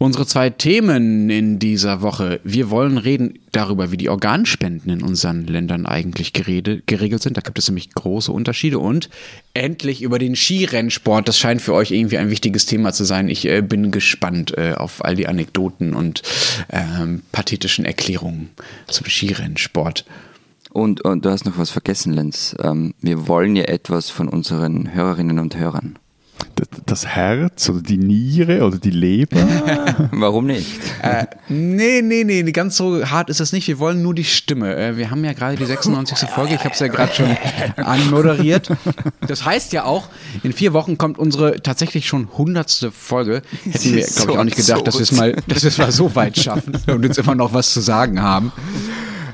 Unsere zwei Themen in dieser Woche. Wir wollen reden darüber, wie die Organspenden in unseren Ländern eigentlich gerede, geregelt sind. Da gibt es nämlich große Unterschiede. Und endlich über den Skirennsport. Das scheint für euch irgendwie ein wichtiges Thema zu sein. Ich äh, bin gespannt äh, auf all die Anekdoten und ähm, pathetischen Erklärungen zum Skirennsport. Und, und du hast noch was vergessen, Lenz. Ähm, wir wollen ja etwas von unseren Hörerinnen und Hörern das Herz oder die Niere oder die Leber? Warum nicht? Äh, nee, nee, nee, ganz so hart ist das nicht. Wir wollen nur die Stimme. Äh, wir haben ja gerade die 96. Folge, ich habe es ja gerade schon anmoderiert. Das heißt ja auch, in vier Wochen kommt unsere tatsächlich schon hundertste Folge. Hätten wir, glaube ich, auch nicht gedacht, dass wir es mal, dass wir es mal so weit schaffen und uns immer noch was zu sagen haben.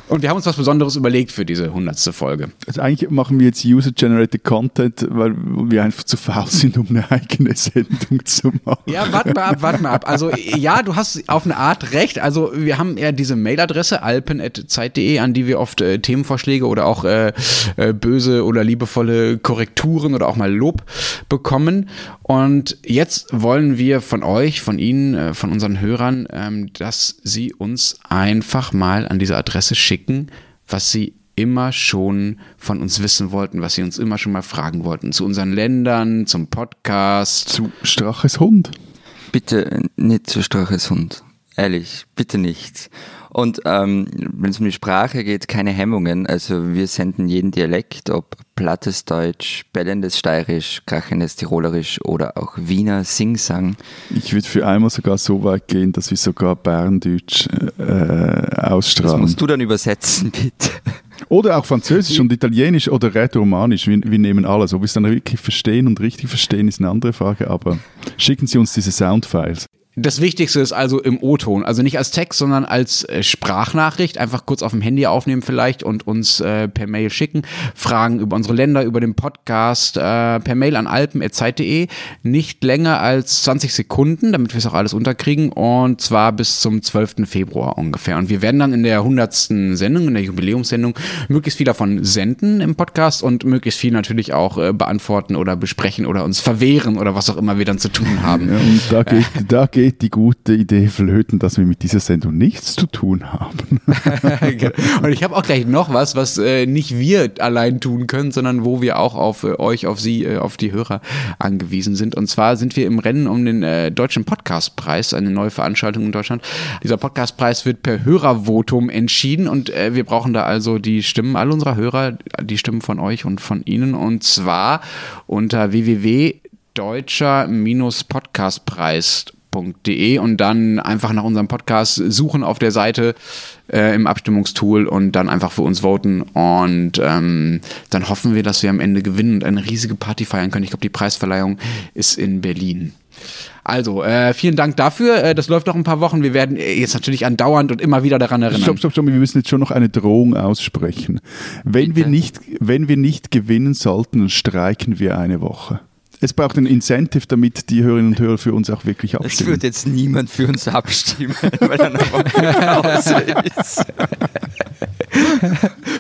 Und wir haben uns was Besonderes überlegt für diese hundertste Folge. Also eigentlich machen wir jetzt User-Generated Content, weil wir einfach zu faul sind, um eine eigene Sendung zu machen. Ja, warte mal ab, warte mal ab. Also ja, du hast auf eine Art recht. Also wir haben ja diese Mailadresse alpen.zeit.de, an die wir oft äh, Themenvorschläge oder auch äh, äh, böse oder liebevolle Korrekturen oder auch mal Lob bekommen. Und jetzt wollen wir von euch, von Ihnen, äh, von unseren Hörern, ähm, dass Sie uns einfach mal an diese Adresse schicken schicken, was sie immer schon von uns wissen wollten, was sie uns immer schon mal fragen wollten. Zu unseren Ländern, zum Podcast. Zu Straches Hund. Bitte nicht zu Straches Hund. Ehrlich, bitte nicht. Und ähm, wenn es um die Sprache geht, keine Hemmungen. Also wir senden jeden Dialekt, ob plattes Deutsch, bellendes Steirisch, krachendes Tirolerisch oder auch Wiener Singsang. Ich würde für einmal sogar so weit gehen, dass wir sogar Berndeutsch äh, ausstrahlen. Das musst du dann übersetzen, bitte. Oder auch Französisch und Italienisch oder Rätoromanisch. Wir, wir nehmen alles. Ob wir es dann wirklich verstehen und richtig verstehen, ist eine andere Frage. Aber schicken Sie uns diese Soundfiles. Das Wichtigste ist also im O-Ton, also nicht als Text, sondern als äh, Sprachnachricht. Einfach kurz auf dem Handy aufnehmen vielleicht und uns äh, per Mail schicken. Fragen über unsere Länder, über den Podcast, äh, per Mail an alpen.zeit.de. Nicht länger als 20 Sekunden, damit wir es auch alles unterkriegen. Und zwar bis zum 12. Februar ungefähr. Und wir werden dann in der 100. Sendung, in der Jubiläumssendung, möglichst viel davon senden im Podcast und möglichst viel natürlich auch äh, beantworten oder besprechen oder uns verwehren oder was auch immer wir dann zu tun haben. Ja, und da geht, da geht geht die gute Idee flöten, dass wir mit dieser Sendung nichts zu tun haben. Genau. Und ich habe auch gleich noch was, was äh, nicht wir allein tun können, sondern wo wir auch auf äh, euch, auf Sie, äh, auf die Hörer angewiesen sind. Und zwar sind wir im Rennen um den äh, Deutschen Podcastpreis, eine neue Veranstaltung in Deutschland. Dieser Podcastpreis wird per Hörervotum entschieden und äh, wir brauchen da also die Stimmen all unserer Hörer, die Stimmen von euch und von Ihnen. Und zwar unter www.deutscher-podcastpreis podcast.de und dann einfach nach unserem Podcast suchen auf der Seite äh, im Abstimmungstool und dann einfach für uns voten. Und ähm, dann hoffen wir, dass wir am Ende gewinnen und eine riesige Party feiern können. Ich glaube, die Preisverleihung ist in Berlin. Also, äh, vielen Dank dafür. Äh, das läuft noch ein paar Wochen. Wir werden äh, jetzt natürlich andauernd und immer wieder daran erinnern. Stopp, stopp, stopp. Wir müssen jetzt schon noch eine Drohung aussprechen. Wenn, wir nicht, wenn wir nicht gewinnen sollten, streiken wir eine Woche. Es braucht ein Incentive, damit die Hörerinnen und Hörer für uns auch wirklich abstimmen. Es wird jetzt niemand für uns abstimmen, weil er noch ist.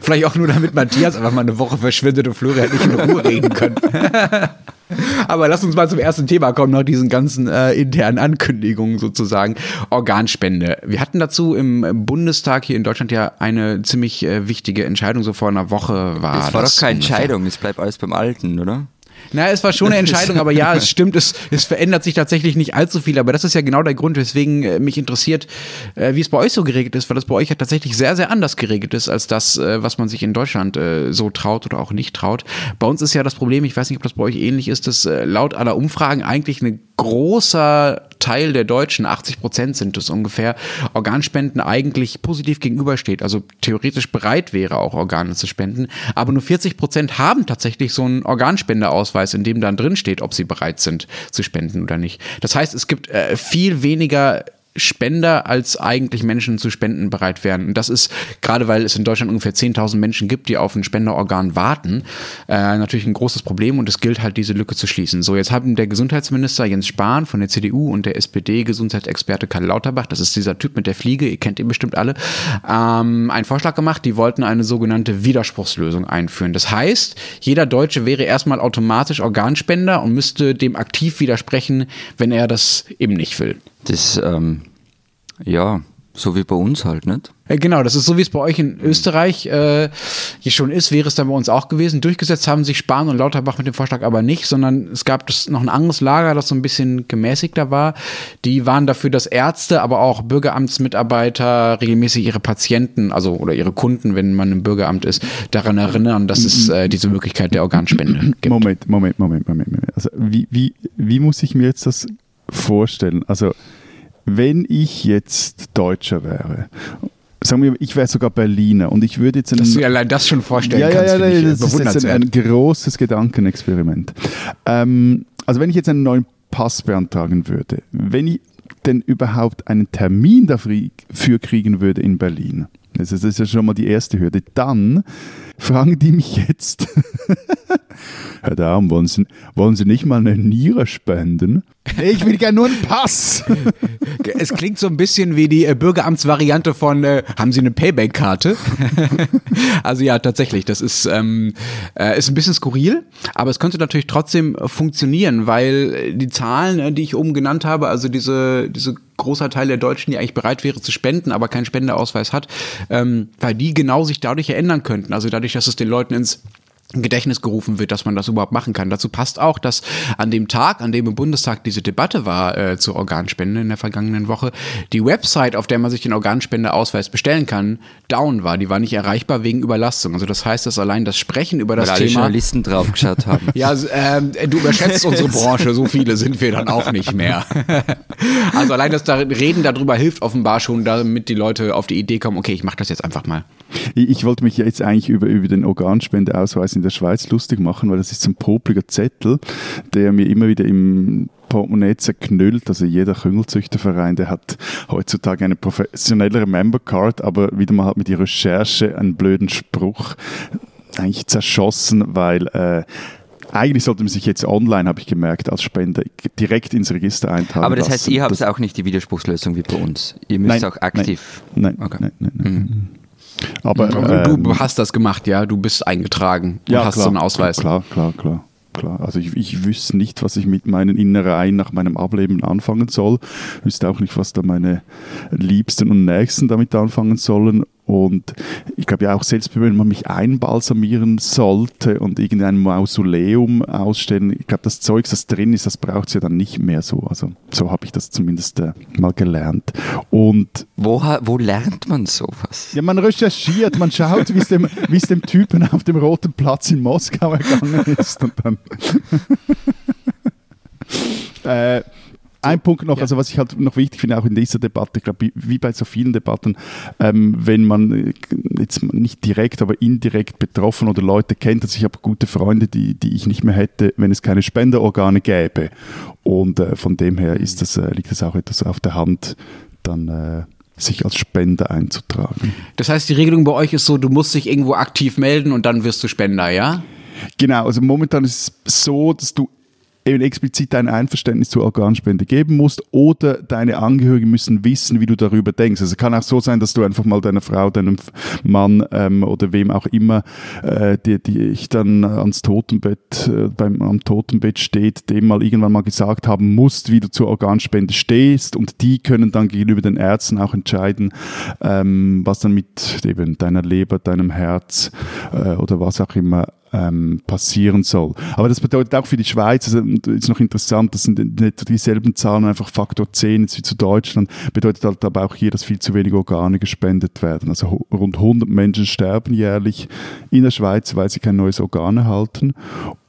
Vielleicht auch nur, damit Matthias einfach mal eine Woche verschwindet und Florian nicht in Ruhe reden können. Aber lass uns mal zum ersten Thema kommen, nach diesen ganzen äh, internen Ankündigungen sozusagen. Organspende. Wir hatten dazu im Bundestag hier in Deutschland ja eine ziemlich äh, wichtige Entscheidung, so vor einer Woche war das. war das doch keine Entscheidung, es bleibt alles beim Alten, oder? Na, es war schon eine Entscheidung, aber ja, es stimmt, es, es verändert sich tatsächlich nicht allzu viel. Aber das ist ja genau der Grund, weswegen äh, mich interessiert, äh, wie es bei euch so geregelt ist, weil das bei euch ja tatsächlich sehr, sehr anders geregelt ist, als das, äh, was man sich in Deutschland so traut oder auch nicht traut. Bei uns ist ja das Problem, ich weiß nicht, ob das bei euch ähnlich ist, dass laut aller Umfragen eigentlich eine großer Teil der Deutschen, 80 Prozent sind es ungefähr, Organspenden eigentlich positiv gegenübersteht, also theoretisch bereit wäre, auch Organe zu spenden. Aber nur 40 Prozent haben tatsächlich so einen Organspendeausweis, in dem dann drin ob sie bereit sind zu spenden oder nicht. Das heißt, es gibt äh, viel weniger Spender als eigentlich Menschen zu Spenden bereit wären. Und das ist, gerade weil es in Deutschland ungefähr 10.000 Menschen gibt, die auf ein Spenderorgan warten, äh, natürlich ein großes Problem und es gilt halt, diese Lücke zu schließen. So, jetzt haben der Gesundheitsminister Jens Spahn von der CDU und der SPD-Gesundheitsexperte Karl Lauterbach, das ist dieser Typ mit der Fliege, ihr kennt ihn bestimmt alle, ähm, einen Vorschlag gemacht, die wollten eine sogenannte Widerspruchslösung einführen. Das heißt, jeder Deutsche wäre erstmal automatisch Organspender und müsste dem aktiv widersprechen, wenn er das eben nicht will. Das, ähm, ja, so wie bei uns halt, nicht? Genau, das ist so, wie es bei euch in Österreich äh, hier schon ist, wäre es dann bei uns auch gewesen. Durchgesetzt haben sich Spahn und Lauterbach mit dem Vorschlag aber nicht, sondern es gab das noch ein anderes Lager, das so ein bisschen gemäßigter war. Die waren dafür, dass Ärzte, aber auch Bürgeramtsmitarbeiter regelmäßig ihre Patienten, also oder ihre Kunden, wenn man im Bürgeramt ist, daran erinnern, dass es äh, diese Möglichkeit der Organspende gibt. Moment, Moment, Moment, Moment. Moment. Also wie, wie, wie muss ich mir jetzt das vorstellen? Also wenn ich jetzt Deutscher wäre, sagen wir, ich wäre sogar Berliner und ich würde jetzt einen, Dass du allein das schon vorstellen ja, kannst, ja, ja, äh, das ist jetzt ein, ein großes Gedankenexperiment. Ähm, also wenn ich jetzt einen neuen Pass beantragen würde, wenn ich denn überhaupt einen Termin dafür kriegen würde in Berlin, das ist, das ist ja schon mal die erste Hürde, dann fragen die mich jetzt, Herr Daum, wollen Sie, wollen Sie nicht mal eine Niere spenden? Ich will gerne nur einen Pass. Es klingt so ein bisschen wie die äh, Bürgeramtsvariante von, äh, haben Sie eine Payback-Karte? also ja, tatsächlich, das ist, ähm, äh, ist ein bisschen skurril, aber es könnte natürlich trotzdem funktionieren, weil die Zahlen, äh, die ich oben genannt habe, also diese, diese großer Teil der Deutschen, die eigentlich bereit wäre zu spenden, aber keinen Spendeausweis hat, ähm, weil die genau sich dadurch ändern könnten. Also dadurch, dass es den Leuten ins Gedächtnis gerufen wird, dass man das überhaupt machen kann. Dazu passt auch, dass an dem Tag, an dem im Bundestag diese Debatte war äh, zur Organspende in der vergangenen Woche, die Website, auf der man sich den Organspendeausweis bestellen kann, down war. Die war nicht erreichbar wegen Überlastung. Also das heißt, dass allein das Sprechen über das Weil Thema. Journalisten draufgeschaut haben. ja, ähm, du überschätzt unsere Branche. So viele sind wir dann auch nicht mehr. also allein das Reden darüber hilft offenbar schon, damit die Leute auf die Idee kommen, okay, ich mache das jetzt einfach mal. Ich, ich wollte mich jetzt eigentlich über, über den Organspendeausweis in der Schweiz lustig machen, weil das ist so ein popliger Zettel, der mir immer wieder im Portemonnaie zerknüllt. Also jeder Küngelzüchterverein, der hat heutzutage eine professionellere Membercard, aber wieder mal hat mit die Recherche einen blöden Spruch eigentlich zerschossen, weil äh, eigentlich sollte man sich jetzt online, habe ich gemerkt, als Spender direkt ins Register eintragen. Aber das heißt, lassen. ihr habt auch nicht die Widerspruchslösung wie bei uns. Ihr müsst Nein, auch aktiv. Nein, Okay. nein, nein, nein. nein. Aber ähm, du hast das gemacht, ja. Du bist eingetragen und ja, hast klar, so einen Ausweis. Klar, klar, klar. klar. Also ich, ich wüsste nicht, was ich mit meinen Innereien nach meinem Ableben anfangen soll. Ich wüsste auch nicht, was da meine Liebsten und Nächsten damit anfangen sollen. Und ich glaube ja auch, selbst wenn man mich einbalsamieren sollte und irgendein Mausoleum ausstellen, ich glaube, das Zeug, das drin ist, das braucht es ja dann nicht mehr so. Also so habe ich das zumindest äh, mal gelernt. Und Wo, wo lernt man sowas? ja, man recherchiert, man schaut, wie es dem, wie es dem Typen auf dem Roten Platz in Moskau ergangen ist. Und dann äh, ein Punkt noch, also was ich halt noch wichtig finde, auch in dieser Debatte, ich glaube, wie- bei so vielen Debatten, ähm, wenn man äh, jetzt nicht direkt, aber indirekt betroffen oder Leute kennt, also ich habe gute Freunde, die, die ich nicht mehr hätte, wenn es keine Spenderorgane gäbe. Und äh, von dem her ist das, äh, liegt es auch etwas auf der Hand, dann äh, sich als Spender einzutragen. Das heißt, die Regelung bei euch ist so, du musst dich irgendwo aktiv melden und dann wirst du Spender, ja? Genau, also momentan ist es so, dass du eben explizit dein Einverständnis zur Organspende geben musst oder deine Angehörigen müssen wissen, wie du darüber denkst. Also es kann auch so sein, dass du einfach mal deiner Frau, deinem Mann ähm, oder wem auch immer, äh, die, die ich dann ans Totenbett, äh, beim, am Totenbett steht, dem mal irgendwann mal gesagt haben musst, wie du zur Organspende stehst und die können dann gegenüber den Ärzten auch entscheiden, ähm, was dann mit eben deiner Leber, deinem Herz äh, oder was auch immer ähm, passieren soll. Aber das bedeutet auch für die Schweiz, also ist noch interessant, das sind nicht dieselben Zahlen, einfach Faktor 10 jetzt wie zu Deutschland, bedeutet halt aber auch hier, dass viel zu wenig Organe gespendet werden. Also rund 100 Menschen sterben jährlich in der Schweiz, weil sie kein neues Organ erhalten.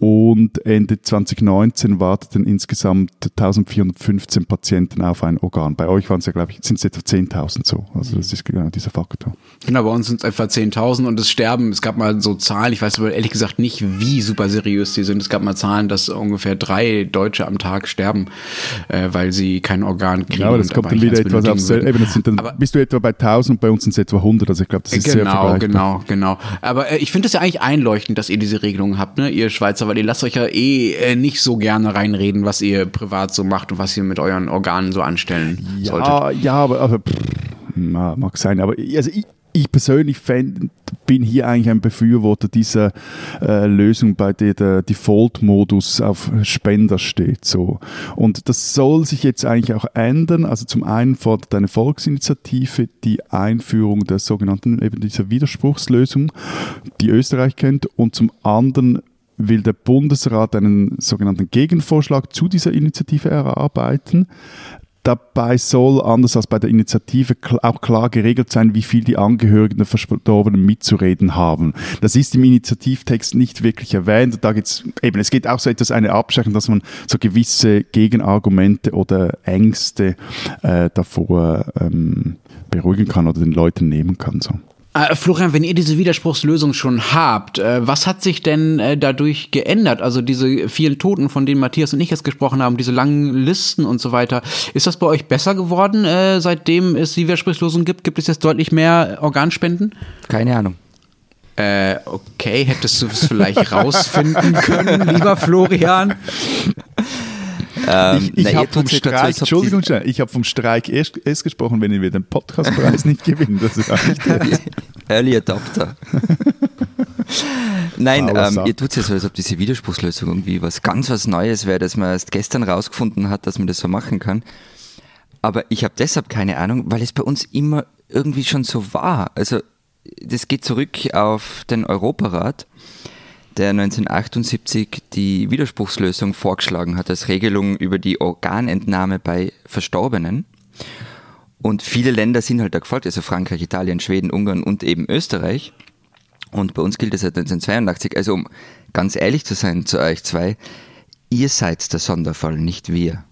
Und Ende 2019 warteten insgesamt 1415 Patienten auf ein Organ. Bei euch waren es ja, glaube ich, sind es etwa 10.000 so. Also das ist genau dieser Faktor. Genau, bei uns sind es etwa 10.000 und es sterben, es gab mal so Zahlen, ich weiß aber ehrlich gesagt nicht, wie super seriös die sind. Es gab mal Zahlen, dass ungefähr drei Deutsche am Tag sterben, äh, weil sie kein Organ kriegen. Ja, aber das kommt dann wieder etwas aufs eben, das sind dann, aber, Bist du etwa bei 1.000 und bei uns sind es etwa 100, also ich glaube, das ist genau, sehr vergleichbar. Genau, genau, genau. Aber äh, ich finde es ja eigentlich einleuchtend, dass ihr diese Regelung habt, ne, ihr Schweizer, weil ihr lasst euch ja eh äh, nicht so gerne reinreden, was ihr privat so macht und was ihr mit euren Organen so anstellen ja, solltet. Ja, aber, aber pff, mag sein. Aber also ich, ich persönlich fänd, bin hier eigentlich ein Befürworter dieser äh, Lösung, bei der der Default-Modus auf Spender steht. So. Und das soll sich jetzt eigentlich auch ändern. Also zum einen fordert eine Volksinitiative die Einführung der sogenannten, eben dieser Widerspruchslösung, die Österreich kennt, und zum anderen will der Bundesrat einen sogenannten Gegenvorschlag zu dieser Initiative erarbeiten. Dabei soll, anders als bei der Initiative, auch klar geregelt sein, wie viel die Angehörigen der Verstorbenen mitzureden haben. Das ist im Initiativtext nicht wirklich erwähnt. Da geht's eben, es geht auch so etwas eine Abschreckung, dass man so gewisse Gegenargumente oder Ängste äh, davor ähm, beruhigen kann oder den Leuten nehmen kann. So. Äh, Florian, wenn ihr diese Widerspruchslösung schon habt, äh, was hat sich denn äh, dadurch geändert? Also diese vielen Toten, von denen Matthias und ich jetzt gesprochen haben, diese langen Listen und so weiter. Ist das bei euch besser geworden, äh, seitdem es die Widerspruchslösung gibt? Gibt es jetzt deutlich mehr Organspenden? Keine Ahnung. Äh, okay, hättest du es vielleicht rausfinden können, lieber Florian? Ähm, ich ich habe vom Streik, Entschuldigung, ich habe vom Streik erst, erst, gesprochen, wenn wir den Podcastpreis nicht gewinnen. Das ist Early Adopter. Nein, ähm, ihr tut es ja so, als ob diese Widerspruchslösung irgendwie was ganz was Neues wäre, dass man erst gestern rausgefunden hat, dass man das so machen kann. Aber ich habe deshalb keine Ahnung, weil es bei uns immer irgendwie schon so war. Also das geht zurück auf den Europarat der 1978 die Widerspruchslösung vorgeschlagen hat als Regelung über die Organentnahme bei Verstorbenen. Und viele Länder sind halt da gefolgt, also Frankreich, Italien, Schweden, Ungarn und eben Österreich. Und bei uns gilt das seit 1982. Also um ganz ehrlich zu sein zu euch zwei, ihr seid der Sonderfall, nicht wir.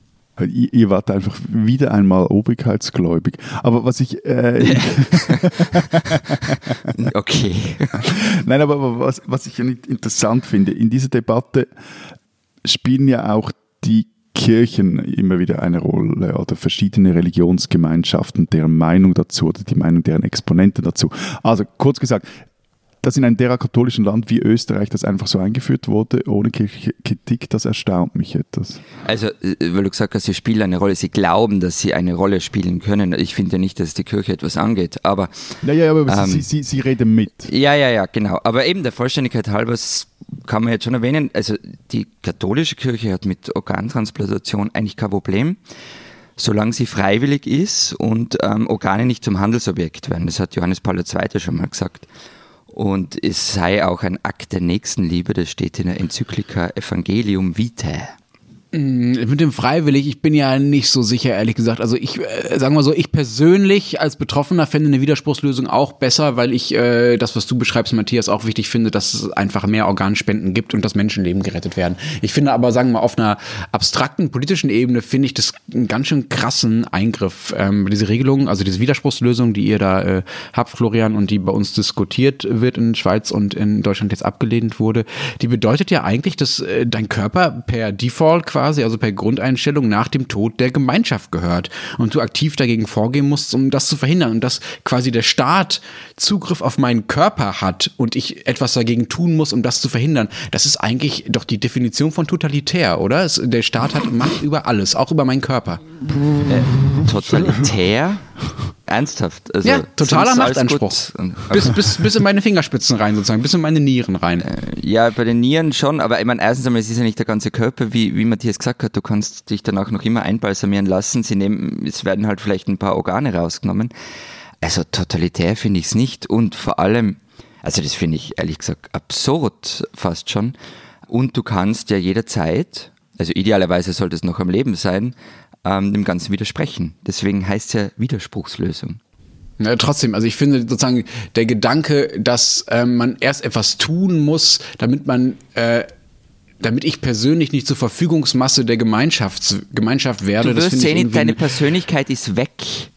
Ihr, ihr wart einfach wieder einmal obrigkeitsgläubig. Aber was ich. Äh, okay. Nein, aber was, was ich interessant finde, in dieser Debatte spielen ja auch die Kirchen immer wieder eine Rolle oder verschiedene Religionsgemeinschaften, deren Meinung dazu oder die Meinung deren Exponenten dazu. Also kurz gesagt, dass in einem derart katholischen Land wie Österreich das einfach so eingeführt wurde, ohne Kritik, das erstaunt mich etwas. Also, äh, weil du gesagt hast, sie spielen eine Rolle, sie glauben, dass sie eine Rolle spielen können. Ich finde nicht, dass die Kirche etwas angeht, aber... Ja, ja, aber ähm, sie, sie, sie reden mit. Ja, ja, ja, genau. Aber eben der Vollständigkeit halber kann man jetzt schon erwähnen, also die katholische Kirche hat mit Organtransplantation eigentlich kein Problem solange sie freiwillig ist und ähm, Organe nicht zum Handelsobjekt werden. Das hat Johannes Paul II. schon mal gesagt. Und es sei auch ein Akt der Nächstenliebe, das steht in der Enzyklika Evangelium Vitae. Mm, mit dem freiwillig, ich bin ja nicht so sicher, ehrlich gesagt. Also ich, äh, sagen wir so, ich persönlich als Betroffener fände eine Widerspruchslösung auch besser, weil ich äh, das, was du beschreibst, Matthias, auch wichtig finde, dass es einfach mehr Organspenden gibt und dass Menschenleben gerettet werden. Ich finde aber, sagen wir mal, auf einer abstrakten politischen Ebene finde ich das einen ganz schön krassen Eingriff. Ähm, diese Regelung, also diese Widerspruchslösung, die ihr da äh, habt, Florian, und die bei uns diskutiert wird in Schweiz und in Deutschland jetzt abgelehnt wurde, die bedeutet ja eigentlich, dass äh, dein Körper per Default quasi quasi, also per Grundeinstellung nach dem Tod der Gemeinschaft gehört und du aktiv dagegen vorgehen musst, um das zu verhindern und dass quasi der Staat Zugriff auf meinen Körper hat und ich etwas dagegen tun muss, um das zu verhindern. Das ist eigentlich doch die Definition von totalitär, oder? Es, der Staat hat Macht über alles, auch über meinen Körper. Äh, totalitär? Ernsthaft? Also, ja, totaler Machtanspruch. Bis, bis, bis in meine Fingerspitzen rein, sozusagen, bis in meine Nieren rein. Äh, ja, bei den Nieren schon, aber ich meine, erstens einmal, es ist ja nicht der ganze Körper, wie, wie Matthias gesagt hat, du kannst dich danach noch immer einbalsamieren lassen. Sie nehmen, es werden halt vielleicht ein paar Organe rausgenommen. Also totalitär finde ich es nicht und vor allem, also das finde ich ehrlich gesagt absurd fast schon. Und du kannst ja jederzeit, also idealerweise sollte es noch am Leben sein, ähm, dem Ganzen widersprechen. Deswegen heißt es ja Widerspruchslösung. Ja, trotzdem, also ich finde sozusagen der Gedanke, dass äh, man erst etwas tun muss, damit man äh, damit ich persönlich nicht zur Verfügungsmasse der Gemeinschaft, Gemeinschaft werde. Du wirst finde ich sehen, deine Persönlichkeit ist weg,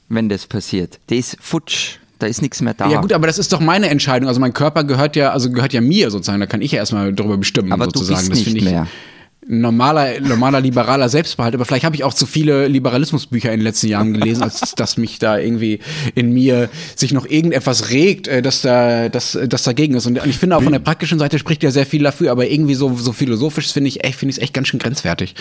wenn das passiert. Die ist futsch. Da ist nichts mehr da. Ja gut, aber das ist doch meine Entscheidung. Also mein Körper gehört ja, also gehört ja mir sozusagen. Da kann ich ja erstmal darüber bestimmen. Aber du sozusagen. bist das nicht finde ich mehr. Normaler, normaler liberaler Selbstbehalt. Aber vielleicht habe ich auch zu viele Liberalismusbücher in den letzten Jahren gelesen, als dass mich da irgendwie in mir sich noch irgendetwas regt, äh, dass da, dass, das dagegen ist. Und ich finde auch von der praktischen Seite spricht ja sehr viel dafür, aber irgendwie so, so philosophisch finde ich echt, finde ich es echt ganz schön grenzwertig.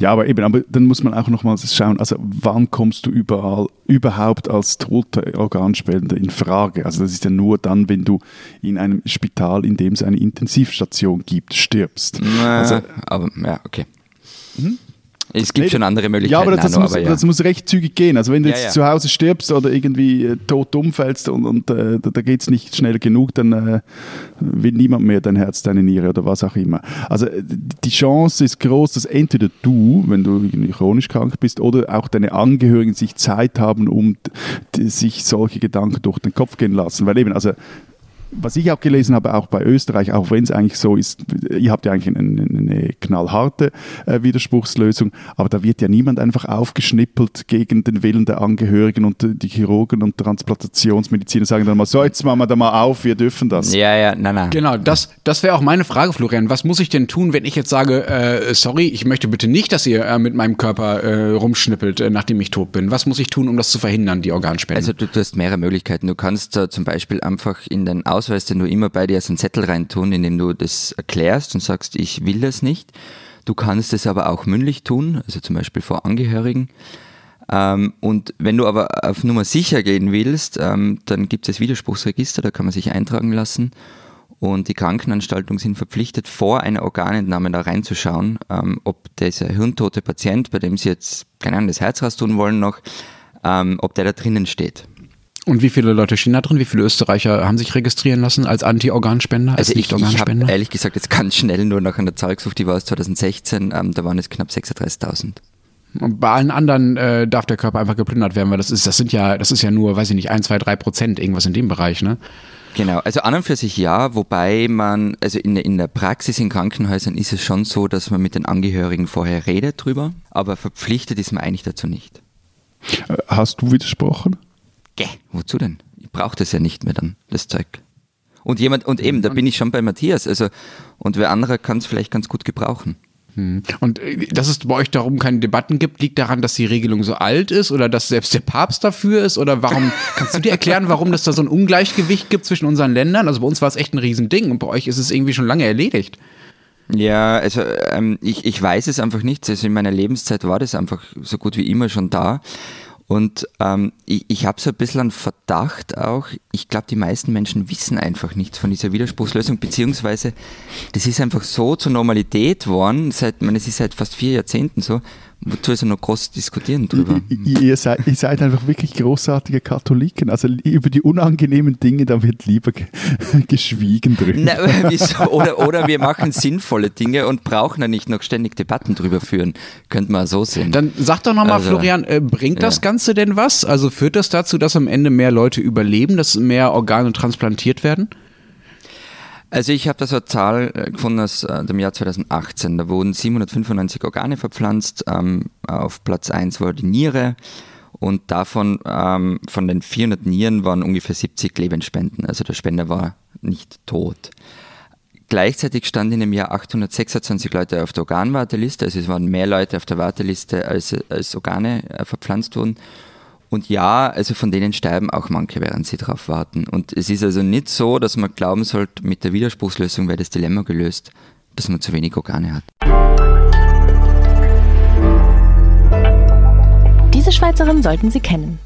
Ja, aber eben, aber dann muss man auch nochmals schauen, also wann kommst du überall überhaupt als toter Organspender in Frage? Also das ist ja nur dann, wenn du in einem Spital, in dem es eine Intensivstation gibt, stirbst. Na, Also, aber ja, okay. Es gibt Nee, schon andere Möglichkeiten. ja, aber das, noch, muss, aber ja. das muss recht zügig gehen. Also wenn du jetzt ja. zu Hause stirbst oder irgendwie äh, tot umfällst und, und äh, da, da geht es nicht schnell genug, dann äh, will niemand mehr dein Herz, deine Niere oder was auch immer. Also äh, die Chance ist groß, dass entweder du, wenn du irgendwie chronisch krank bist, oder auch deine Angehörigen sich Zeit haben, um sich solche Gedanken durch den Kopf gehen lassen. Weil eben, also was ich auch gelesen habe, auch bei Österreich, auch wenn es eigentlich so ist, ihr habt ja eigentlich eine, eine knallharte äh, Widerspruchslösung, aber da wird ja niemand einfach aufgeschnippelt gegen den Willen der Angehörigen und äh, die Chirurgen und Transplantationsmediziner sagen dann mal, so jetzt machen wir da mal auf, wir dürfen das. ja, ja, nein, nein. Genau, das, das wäre auch meine Frage, Florian. Was muss ich denn tun, wenn ich jetzt sage, äh, sorry, ich möchte bitte nicht, dass ihr äh, mit meinem Körper äh, rumschnippelt, äh, nachdem ich tot bin? Was muss ich tun, um das zu verhindern, die Organspende? Also du, du hast mehrere Möglichkeiten. Du kannst äh, zum Beispiel einfach in den Ausweis, den du immer bei dir als einen Zettel reintun, indem du das erklärst und sagst, ich will das nicht. Du kannst es aber auch mündlich tun, also zum Beispiel vor Angehörigen. Ähm, und wenn du aber auf Nummer sicher gehen willst, ähm, dann gibt es das Widerspruchsregister, da kann man sich eintragen lassen. Und die Krankenanstaltungen sind verpflichtet, vor einer Organentnahme da reinzuschauen, ähm, ob dieser hirntote Patient, bei dem sie jetzt, keine Ahnung, das Herz raustun wollen noch, ob der da drinnen steht. Und wie viele Leute stehen da drin? Wie viele Österreicher haben sich registrieren lassen als Anti-Organspender, als Also ich, ich habe Nicht-Organspender? ehrlich gesagt jetzt ganz schnell nur nach einer Zahl gesucht, die war aus 2016, ähm, da waren es knapp 36.000. Und bei allen anderen äh, darf der Körper einfach geplündert werden, weil das ist, das sind ja, das ist ja nur, weiß ich nicht, ein, zwei, drei Prozent, irgendwas in dem Bereich, ne? Genau, also an und für sich ja, wobei man, also in, der- in der Praxis in Krankenhäusern ist es schon so, dass man mit den Angehörigen vorher redet drüber, aber verpflichtet ist man eigentlich dazu nicht. Äh, Hast du widersprochen? Gäh, wozu denn? Ich brauche das ja nicht mehr dann, das Zeug. Und jemand, und eben, da bin ich schon bei Matthias, also, und wer anderer kann es vielleicht ganz gut gebrauchen. Hm. Und äh, dass es bei euch darum keine Debatten gibt, liegt daran, dass die Regelung so alt ist oder dass selbst der Papst dafür ist? Oder warum, kannst du dir erklären, warum es da so ein Ungleichgewicht gibt zwischen unseren Ländern? Also bei uns war es echt ein Riesending und bei euch ist es irgendwie schon lange erledigt. Ja, also ähm, ich, ich weiß es einfach nicht. Also in meiner Lebenszeit war das einfach so gut wie immer schon da. Und ähm, ich, ich habe so ein bisschen einen Verdacht auch, ich glaube, die meisten Menschen wissen einfach nichts von dieser Widerspruchslösung, beziehungsweise das ist einfach so zur Normalität geworden, seit, ich meine, es ist seit fast vier Jahrzehnten so, wozu ist ja noch groß diskutieren drüber? Ihr seid, ihr seid einfach wirklich großartige Katholiken. Also über die unangenehmen Dinge, da wird lieber ge geschwiegen drüber. Na, wieso? Oder, oder wir machen sinnvolle Dinge und brauchen ja nicht noch ständig Debatten drüber führen. Könnte man so sehen. Dann sag doch nochmal, Also, Florian, äh, bringt das ja. Ganze denn was? Also führt das dazu, dass am Ende mehr Leute überleben, dass mehr Organe transplantiert werden? Also ich habe da so eine Zahl äh, gefunden aus äh, dem Jahr 2018. Da wurden 795 Organe verpflanzt. Ähm, auf Platz 1 war die Niere und davon, ähm, von den 400 Nieren waren ungefähr 70 Lebensspenden. Also der Spender war nicht tot. Gleichzeitig standen in dem Jahr 826 Leute auf der Organwarteliste. Also es waren mehr Leute auf der Warteliste, als, als Organe äh, verpflanzt wurden. Und ja, also von denen sterben auch manche, während sie drauf warten. Und es ist also nicht so, dass man glauben sollte, mit der Widerspruchslösung wäre das Dilemma gelöst, dass man zu wenig Organe hat. Diese Schweizerin sollten Sie kennen.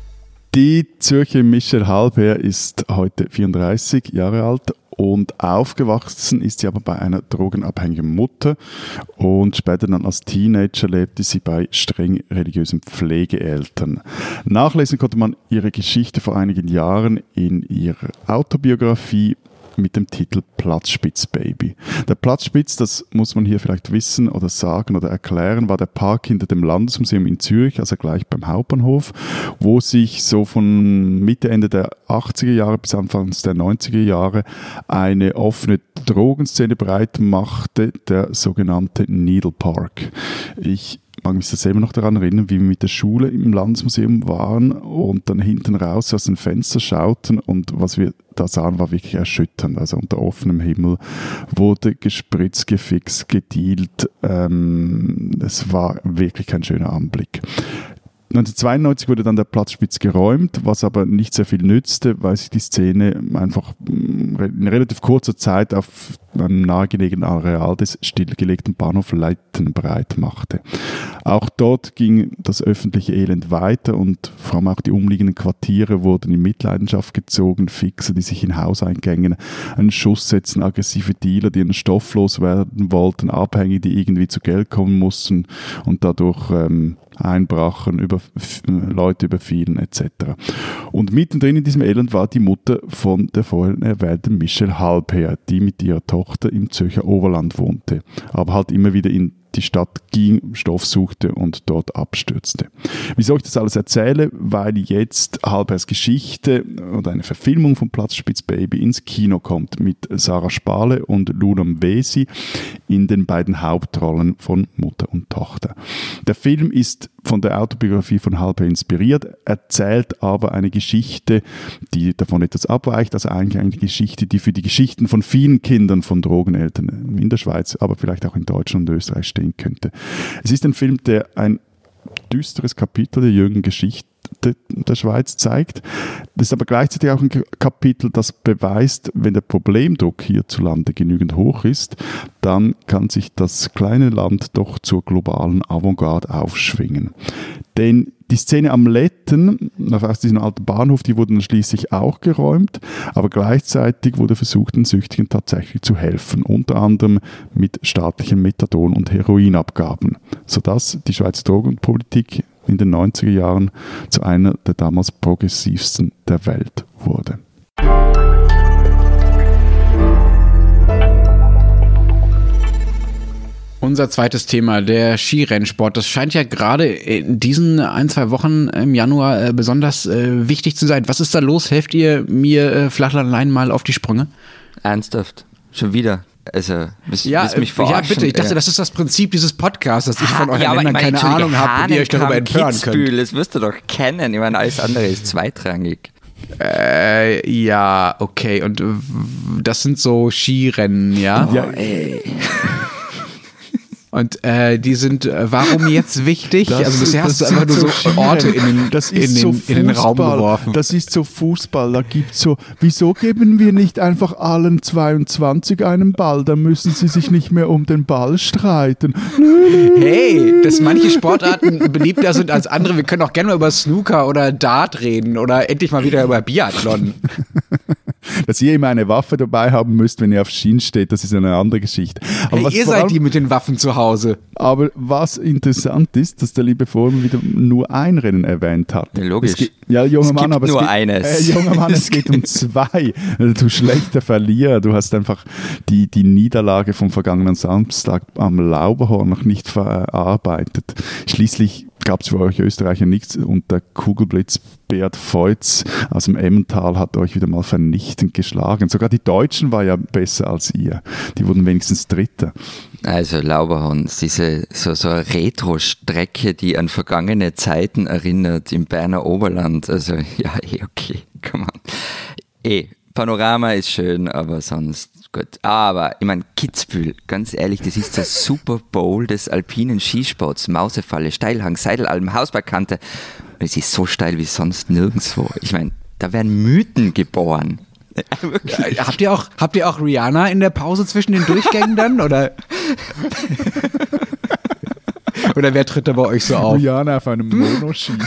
Die Zürcher Michelle Halber ist heute 34 Jahre alt und aufgewachsen ist sie aber bei einer drogenabhängigen Mutter und später dann als Teenager lebte sie bei streng religiösen Pflegeeltern. Nachlesen konnte man ihre Geschichte vor einigen Jahren in ihrer Autobiografie mit dem Titel Platzspitzbaby. Der Platzspitz, das muss man hier vielleicht wissen oder sagen oder erklären, war der Park hinter dem Landesmuseum in Zürich, also gleich beim Hauptbahnhof, wo sich so von Mitte, Ende der 80er Jahre bis Anfang der 90er Jahre eine offene Drogenszene breit machte, der sogenannte Needle Park. Ich mag mich selber noch daran erinnern, wie wir mit der Schule im Landesmuseum waren und dann hinten raus aus dem Fenster schauten und was wir da sahen, war wirklich erschütternd. Also unter offenem Himmel wurde gespritzt, gefixt, gedealt. Ähm, es war wirklich kein schöner Anblick. 1992 wurde dann der Platzspitz geräumt, was aber nicht sehr viel nützte, weil sich die Szene einfach mm, in relativ kurzer Zeit auf einem nahegelegenen Areal des stillgelegten Bahnhof Leiten breit machte. Auch dort ging das öffentliche Elend weiter und vor allem auch die umliegenden Quartiere wurden in Mitleidenschaft gezogen, Fixer, die sich in Hauseingängen einen Schuss setzen, aggressive Dealer, die einen Stoff loswerden wollten, Abhängige, die irgendwie zu Geld kommen mussten und dadurch ähm, einbrachen, über, Leute überfielen etc. Und mittendrin in diesem Elend war die Mutter von der vorhin erwähnten Michelle Halper, die mit ihrer Tochter im Zürcher Oberland wohnte, aber halt immer wieder in die Stadt ging, Stoff suchte und dort abstürzte. Wieso ich das alles erzähle? Weil jetzt halb als Geschichte oder eine Verfilmung von Platzspitz Baby ins Kino kommt mit Sarah Spale und Luna Mvesi in den beiden Hauptrollen von Mutter und Tochter. Der Film ist von der Autobiografie von Halper inspiriert, erzählt aber eine Geschichte, die davon etwas abweicht, also eigentlich eine Geschichte, die für die Geschichten von vielen Kindern von Drogeneltern in der Schweiz, aber vielleicht auch in Deutschland und Österreich stehen könnte. Es ist ein Film, der ein düsteres Kapitel der jüngeren Geschichte der Schweiz zeigt. Das ist aber gleichzeitig auch ein Kapitel, das beweist, wenn der Problemdruck hierzulande genügend hoch ist, dann kann sich das kleine Land doch zur globalen Avantgarde aufschwingen. Denn die Szene am Letten, aus diesem alten Bahnhof, die wurde dann schließlich auch geräumt, aber gleichzeitig wurde versucht, den Süchtigen tatsächlich zu helfen, unter anderem mit staatlichen Methadon- und Heroinabgaben, sodass die Schweizer Drogenpolitik in den 90er Jahren zu einer der damals progressivsten der Welt wurde. Unser zweites Thema, der Skirennsport. Das scheint ja gerade in diesen ein, zwei Wochen im Januar äh, besonders äh, wichtig zu sein. Was ist da los? Helft ihr mir äh, Flachlandlein mal auf die Sprünge? Ernsthaft? Schon wieder? Also, willst, ja, willst mich verarschen? Ja, bitte. Ich dachte, das ist das Prinzip dieses Podcasts, dass ich von euren ja, Ländern keine Ahnung habe und ihr euch darüber empören Kitzbühel, könnt. Das wirst du doch kennen. Ich meine, alles andere ist zweitrangig. Äh, ja, okay. Und das sind so Skirennen, ja? Oh, ja, ey. Und äh, die sind, äh, warum jetzt wichtig? Das, also bisher hast du einfach nur so Orte in den, das in, den, so in den Raum geworfen. Das ist so Fußball. Da gibt so, wieso geben wir nicht einfach allen 22 einen Ball? Da müssen sie sich nicht mehr um den Ball streiten. Hey, dass manche Sportarten beliebter sind als andere. Wir können auch gerne mal über Snooker oder Dart reden oder endlich mal wieder über Biathlon. Dass ihr immer eine Waffe dabei haben müsst, wenn ihr auf Schienen steht, das ist eine andere Geschichte. Aber hey, ihr seid die mit den Waffen zu Hause. Aber was interessant ist, dass der liebe Vormann wieder nur ein Rennen erwähnt hat. Ja, logisch. Geht, ja, junger Mann, aber nur es geht, eines. Äh, junger Mann, es geht um zwei. Du schlechter Verlierer. Du hast einfach die, die Niederlage vom vergangenen Samstag am Lauberhorn noch nicht verarbeitet. Schließlich gab es für euch Österreicher nichts und der Kugelblitz Beat Feutz aus dem Emmental hat euch wieder mal vernichtend geschlagen. Sogar die Deutschen war ja besser als ihr. Die wurden wenigstens Dritter. Also Lauberhorn, diese so, so eine Retro-Strecke, die an vergangene Zeiten erinnert im Berner Oberland. Also ja, eh okay, come on. Eh, Panorama ist schön, aber sonst gut. Aber ich meine, Kitzbühel, ganz ehrlich, das ist der Super Bowl des alpinen Skisports. Mausefalle, Steilhang, Seidelalm, Hausbergkante. Und es ist so steil wie sonst nirgendwo. Ich meine, da werden Mythen geboren. Ja, habt, ihr auch, habt ihr auch Rihanna in der Pause zwischen den Durchgängen dann? Oder? Oder wer tritt da bei euch so auf? Rihanna auf einem Monoski.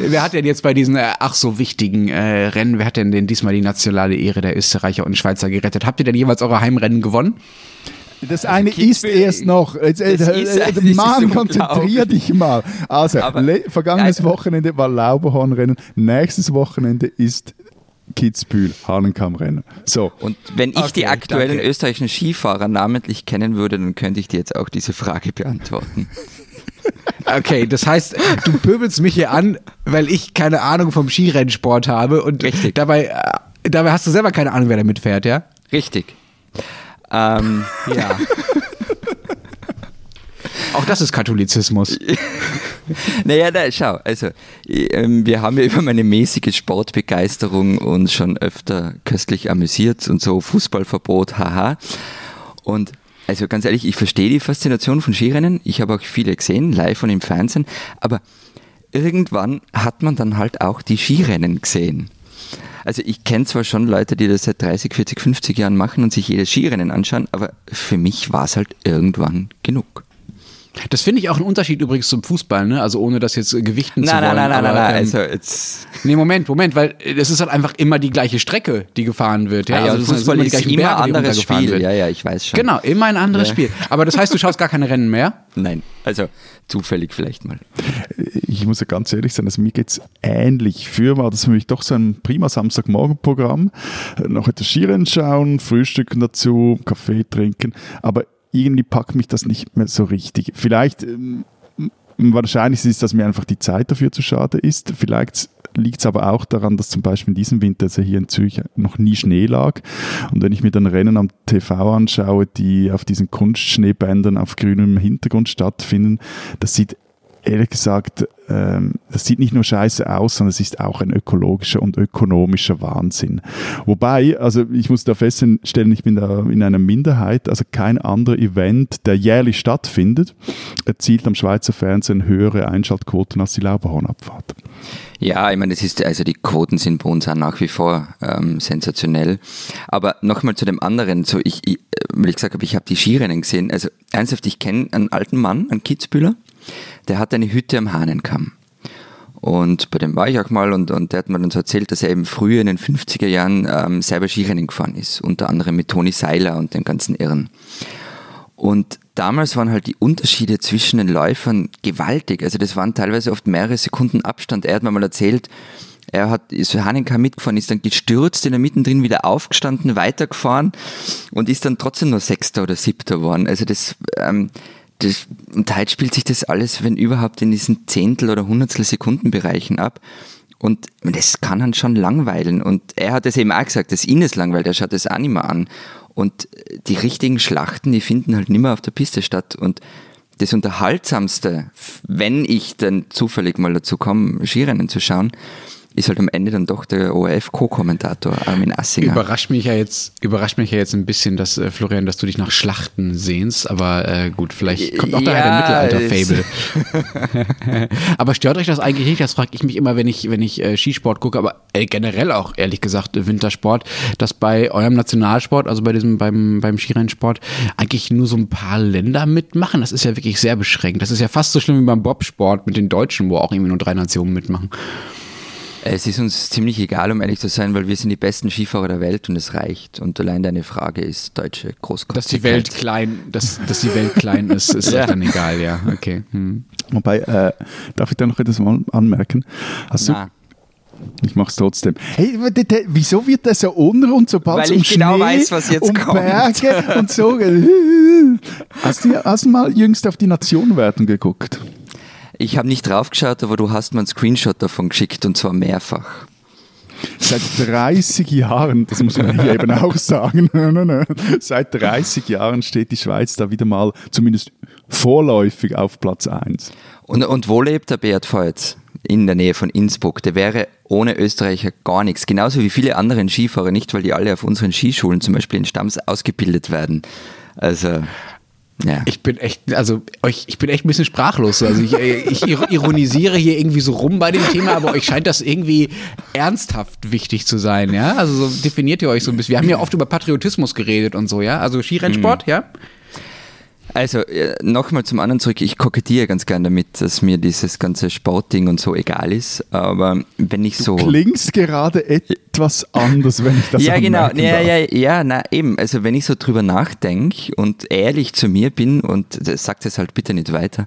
wer hat denn jetzt bei diesen äh, ach so wichtigen äh, Rennen, wer hat denn, denn diesmal die nationale Ehre der Österreicher und Schweizer gerettet? Habt ihr denn jeweils eure Heimrennen gewonnen? Das eine ist erst noch. Jetzt, äh, äh, Mann, konzentrier dich mal. Also, Aber, vergangenes ja, Wochenende war Lauberhornrennen. Nächstes Wochenende ist Kitzbühel, Hahnenkammrennen. So. Und wenn ich okay, die aktuellen danke. österreichischen Skifahrer namentlich kennen würde, dann könnte ich dir jetzt auch diese Frage beantworten. Okay, das heißt, du pöbelst mich hier an, weil ich keine Ahnung vom Skirennsport habe und Richtig. dabei äh, dabei hast du selber keine Ahnung, wer da mitfährt, ja? Richtig. Ähm, Ja. Auch das ist Katholizismus. naja, na, schau, also ähm, wir haben ja über meine mäßige Sportbegeisterung uns schon öfter köstlich amüsiert und so Fußballverbot, haha. Und also ganz ehrlich, ich verstehe die Faszination von Skirennen. Ich habe auch viele gesehen, live und im Fernsehen. Aber irgendwann hat man dann halt auch die Skirennen gesehen. Also ich kenne zwar schon Leute, die das seit 30, 40, 50 Jahren machen und sich jedes Skirennen anschauen, aber für mich war es halt irgendwann genug. Das finde ich auch ein Unterschied übrigens zum Fußball, ne? Also ohne das jetzt äh, gewichten zu Nein, wollen. nein, nein, nein, aber, nein, nein. Also jetzt Nee, Moment, Moment, weil äh, das ist halt einfach immer die gleiche Strecke, die gefahren wird. Ja, Ah ja, also das sind Fußball immer die ist immer Berge, die anderes Spiel. wird. Ja, ja, ich weiß schon. Genau, immer ein anderes Ja. Spiel. Aber das heißt, du schaust gar keine Rennen mehr? Nein, also zufällig vielleicht mal. ich muss ja ganz ehrlich sein, also mir geht es ähnlich. Früher war das für mich doch so ein prima Samstagmorgenprogramm. Äh, Noch etwas Skirennen schauen, Frühstücken dazu, Kaffee trinken. Aber irgendwie packt mich das nicht mehr so richtig. Vielleicht, ähm, wahrscheinlich ist es, dass mir einfach die Zeit dafür zu schade ist. Vielleicht liegt es aber auch daran, dass zum Beispiel in diesem Winter also hier in Zürich noch nie Schnee lag. Und wenn ich mir dann Rennen am TV anschaue, die auf diesen Kunstschneebändern auf grünem Hintergrund stattfinden, das sieht ehrlich gesagt, ähm, das sieht nicht nur scheiße aus, sondern es ist auch ein ökologischer und ökonomischer Wahnsinn. Wobei, also ich muss da feststellen, ich bin da in einer Minderheit, also kein anderer Event, der jährlich stattfindet, erzielt am Schweizer Fernsehen höhere Einschaltquoten als die Lauberhornabfahrt. Ja, ich meine, das ist, also die Quoten sind bei uns auch nach wie vor ähm, sensationell. Aber nochmal zu dem anderen, so ich, ich weil ich gesagt habe, ich habe die Skirennen gesehen. Also ernsthaft, ich kenne einen alten Mann, einen Kitzbühler, der hat eine Hütte am Hahnenkamm. Und bei dem war ich auch mal und, und der hat mir dann so erzählt, dass er eben früher in den 50er Jahren ähm, selber Skirennen gefahren ist, unter anderem mit Toni Seiler und den ganzen Irren. Und damals waren halt die Unterschiede zwischen den Läufern gewaltig. Also das waren teilweise oft mehrere Sekunden Abstand. Er hat mir mal erzählt, er hat, ist für Hanenkam mitgefahren, ist dann gestürzt, in der mittendrin wieder aufgestanden, weitergefahren und ist dann trotzdem nur Sechster oder Siebter geworden. Also das, ähm, das, und heute spielt sich das alles, wenn überhaupt, in diesen Zehntel- oder Hundertstel Sekundenbereichen ab. Und das kann dann schon langweilen. Und er hat es eben auch gesagt, dass ihn es langweilt, er schaut das auch nicht mehr an. Und die richtigen Schlachten, die finden halt nicht mehr auf der Piste statt. Und das Unterhaltsamste, wenn ich dann zufällig mal dazu komme, Skirennen zu schauen, ist halt am Ende dann doch der ORF-Co-Kommentator Armin Assinger. Überrascht mich ja jetzt, überrascht mich ja jetzt ein bisschen, dass äh, Florian, dass du dich nach Schlachten sehnst, aber äh, gut, vielleicht kommt auch daher Ja, der es- Mittelalter-Fable. aber stört euch das eigentlich nicht? Das frage ich mich immer, wenn ich, wenn ich äh, Skisport gucke, aber äh, generell auch ehrlich gesagt äh, Wintersport, dass bei eurem Nationalsport, also bei diesem beim beim Skirennsport, eigentlich nur so ein paar Länder mitmachen. Das ist ja wirklich sehr beschränkt. Das ist ja fast so schlimm wie beim Bobsport mit den Deutschen, wo auch irgendwie nur drei Nationen mitmachen. Es ist uns ziemlich egal, um ehrlich zu sein, weil wir sind die besten Skifahrer der Welt und es reicht. Und allein deine Frage ist deutsche Großkopfigkeit. Dass die Welt klein, dass, dass die Welt klein ist, ist Ja. auch dann egal, ja. Okay. Hm. Wobei, äh, darf ich da noch etwas mal anmerken? Hast du, Na, Ich mach's trotzdem. Hey, wieso wird der so unrund, sobald es um ich genau Schnee, weiß, was jetzt um kommt. Berge und so hast du, hast du mal jüngst auf die Nationenwertung geguckt? Ich habe nicht draufgeschaut, aber du hast mir einen Screenshot davon geschickt und zwar mehrfach. Seit 30 Jahren, das muss man hier eben auch sagen, seit 30 Jahren steht die Schweiz da wieder mal zumindest vorläufig auf Platz 1. Und, und wo lebt der Beat Feutz? In der Nähe von Innsbruck. Der wäre ohne Österreicher gar nichts. Genauso wie viele andere Skifahrer nicht, weil die alle auf unseren Skischulen, zum Beispiel in Stamms, ausgebildet werden. Also, ja. Ich bin echt, also euch, ich bin echt ein bisschen sprachlos. Also ich, äh, ich ir- ironisiere hier irgendwie so rum bei dem Thema, aber euch scheint das irgendwie ernsthaft wichtig zu sein, ja? Also so definiert ihr euch so ein bisschen. Wir haben ja oft über Patriotismus geredet und so, ja? Also Skirennsport, ja? Also äh, nochmal zum anderen zurück, ich kokettiere ganz gern damit, dass mir dieses ganze Sportding und so egal ist, aber wenn ich so... Klingst gerade etwas anders, wenn ich das ja, genau. Ja, ja, ja, na eben. Also wenn ich so drüber nachdenke und ehrlich zu mir bin und das sagt es halt bitte nicht weiter,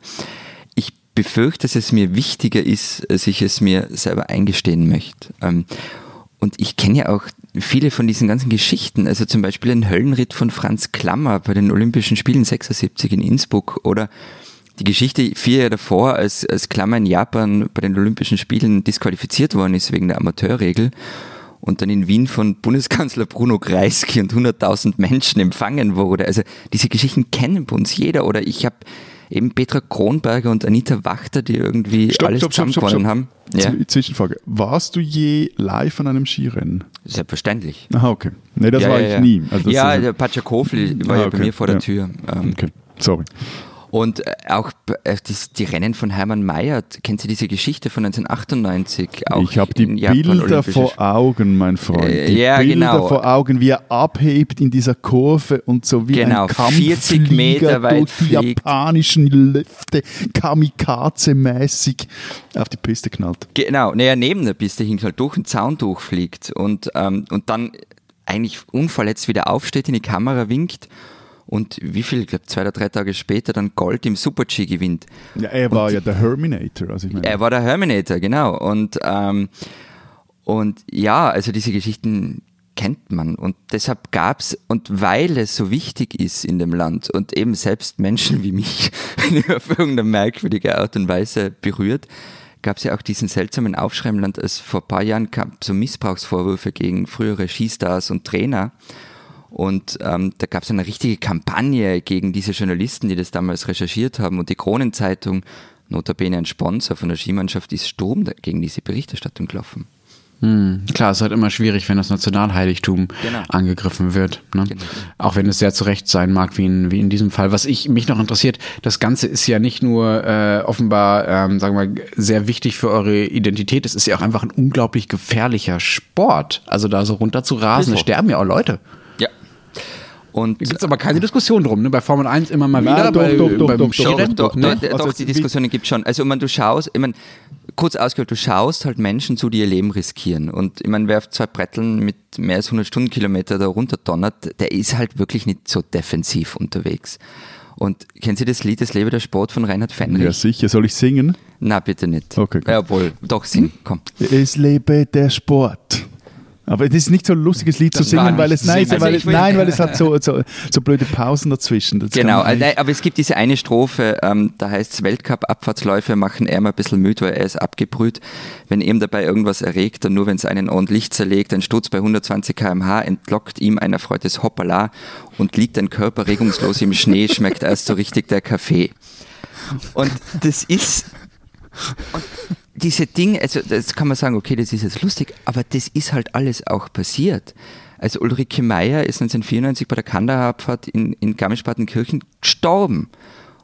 ich befürchte, dass es mir wichtiger ist, als ich es mir selber eingestehen möchte. Ähm, Und ich kenne ja auch viele von diesen ganzen Geschichten, also zum Beispiel den Höllenritt von Franz Klammer bei den Olympischen Spielen 76 in Innsbruck oder die Geschichte vier Jahre davor, als, als Klammer in Japan bei den Olympischen Spielen disqualifiziert worden ist wegen der Amateurregel und dann in Wien von Bundeskanzler Bruno Kreisky und 100.000 Menschen empfangen wurde. Also diese Geschichten kennen bei uns jeder oder ich habe eben Petra Kronberger und Anita Wachter, die irgendwie Stopp, alles stopp, stopp, stopp, haben. Ja, Zwischenfrage. Warst du je live an einem Skirennen? selbstverständlich. Aha, okay. Nee, das ja, war ja, ich nie. Also ja, der Pachakofli war Ah, ja okay, bei mir vor der. Tür. Ähm, okay. Sorry. Und äh, auch äh, die, Rennen von Hermann Mayer, kennt Sie diese Geschichte von 1998? Auch ich habe die Bilder vor Augen, mein Freund. Äh, Die ja, Bilder genau. vor Augen, wie er abhebt in dieser Kurve und so wie Genau, ein Kampfflieger 40 Meter weit durch die fliegt. japanischen Lüfte kamikaze-mäßig auf die Piste knallt. Genau, naja, neben der Piste hing halt durch den Zaun durchfliegt und, ähm, und dann eigentlich unverletzt wieder aufsteht, in die Kamera winkt und wie viel, ich glaube zwei oder drei Tage später dann Gold im Super-G gewinnt. Ja, er war ja der Herminator. Also ich meine, Er war der Herminator, genau. Und, ähm, und ja, also diese Geschichten kennt man. Und deshalb gab's und weil es so wichtig ist in dem Land und eben selbst Menschen wie mich auf irgendeine merkwürdige Art und Weise berührt, gab es ja auch diesen seltsamen Aufschrei im Land, als vor ein paar Jahren kam so Missbrauchsvorwürfe gegen frühere Skistars und Trainer. Und ähm, da gab es eine richtige Kampagne gegen diese Journalisten, die das damals recherchiert haben. Und die Kronenzeitung, notabene ein Sponsor von der Skimannschaft, ist Sturm gegen diese Berichterstattung gelaufen. Hm, klar, es ist halt immer schwierig, wenn das Nationalheiligtum Genau. angegriffen wird. Ne? Genau. Auch wenn es sehr zu Recht sein mag, wie in, wie in diesem Fall. Was ich mich noch interessiert, das Ganze ist ja nicht nur äh, offenbar, ähm, sagen wir mal, sehr wichtig für eure Identität, es ist ja auch einfach ein unglaublich gefährlicher Sport. Also da so runter zu rasen, so. sterben ja auch Leute. Gibt es aber keine Diskussion drum, ne? Bei Formel 1 immer mal Nein, wieder, doch, bei, doch, doch, beim doch, doch. Skirennen. Doch, doch, ne? doch, Also doch, die wie- Diskussionen gibt schon. Also, ich meine, du schaust, ich meine, kurz ausgehört, du schaust halt Menschen zu, die ihr Leben riskieren. Und ich meine, wer auf zwei Bretteln mit mehr als 100 Stundenkilometer da runter donnert, der ist halt wirklich nicht so defensiv unterwegs. Und kennen Sie das Lied Das Lebe der Sport von Reinhard Fenrich? ja, sicher. Soll ich singen? Na, bitte nicht. Okay, gut. Ja, wohl, doch, sing, komm. Es lebe der Sport. Aber das ist nicht so ein lustiges Lied zu Das war singen, weil nicht es, nein, singen. weil, Also es, nein, weil es hat so, so, so blöde Pausen dazwischen. Das Genau, nein, aber es gibt diese eine Strophe, ähm, da heißt es, Weltcup-Abfahrtsläufe machen er mal ein bisschen müde, weil er ist abgebrüht. Wenn ihm dabei irgendwas erregt, dann nur wenn es einen ordentlich zerlegt, ein Sturz bei 120 km/h entlockt ihm ein erfreutes Hoppala und liegt ein Körper regungslos im Schnee, schmeckt erst so richtig der Kaffee. Und das ist, und diese Dinge, also das kann man sagen, okay, das ist jetzt lustig, aber das ist halt alles auch passiert. Also Ulrike Meyer ist 1994 bei der Kandahar-Abfahrt in, in Garmisch-Partenkirchen gestorben.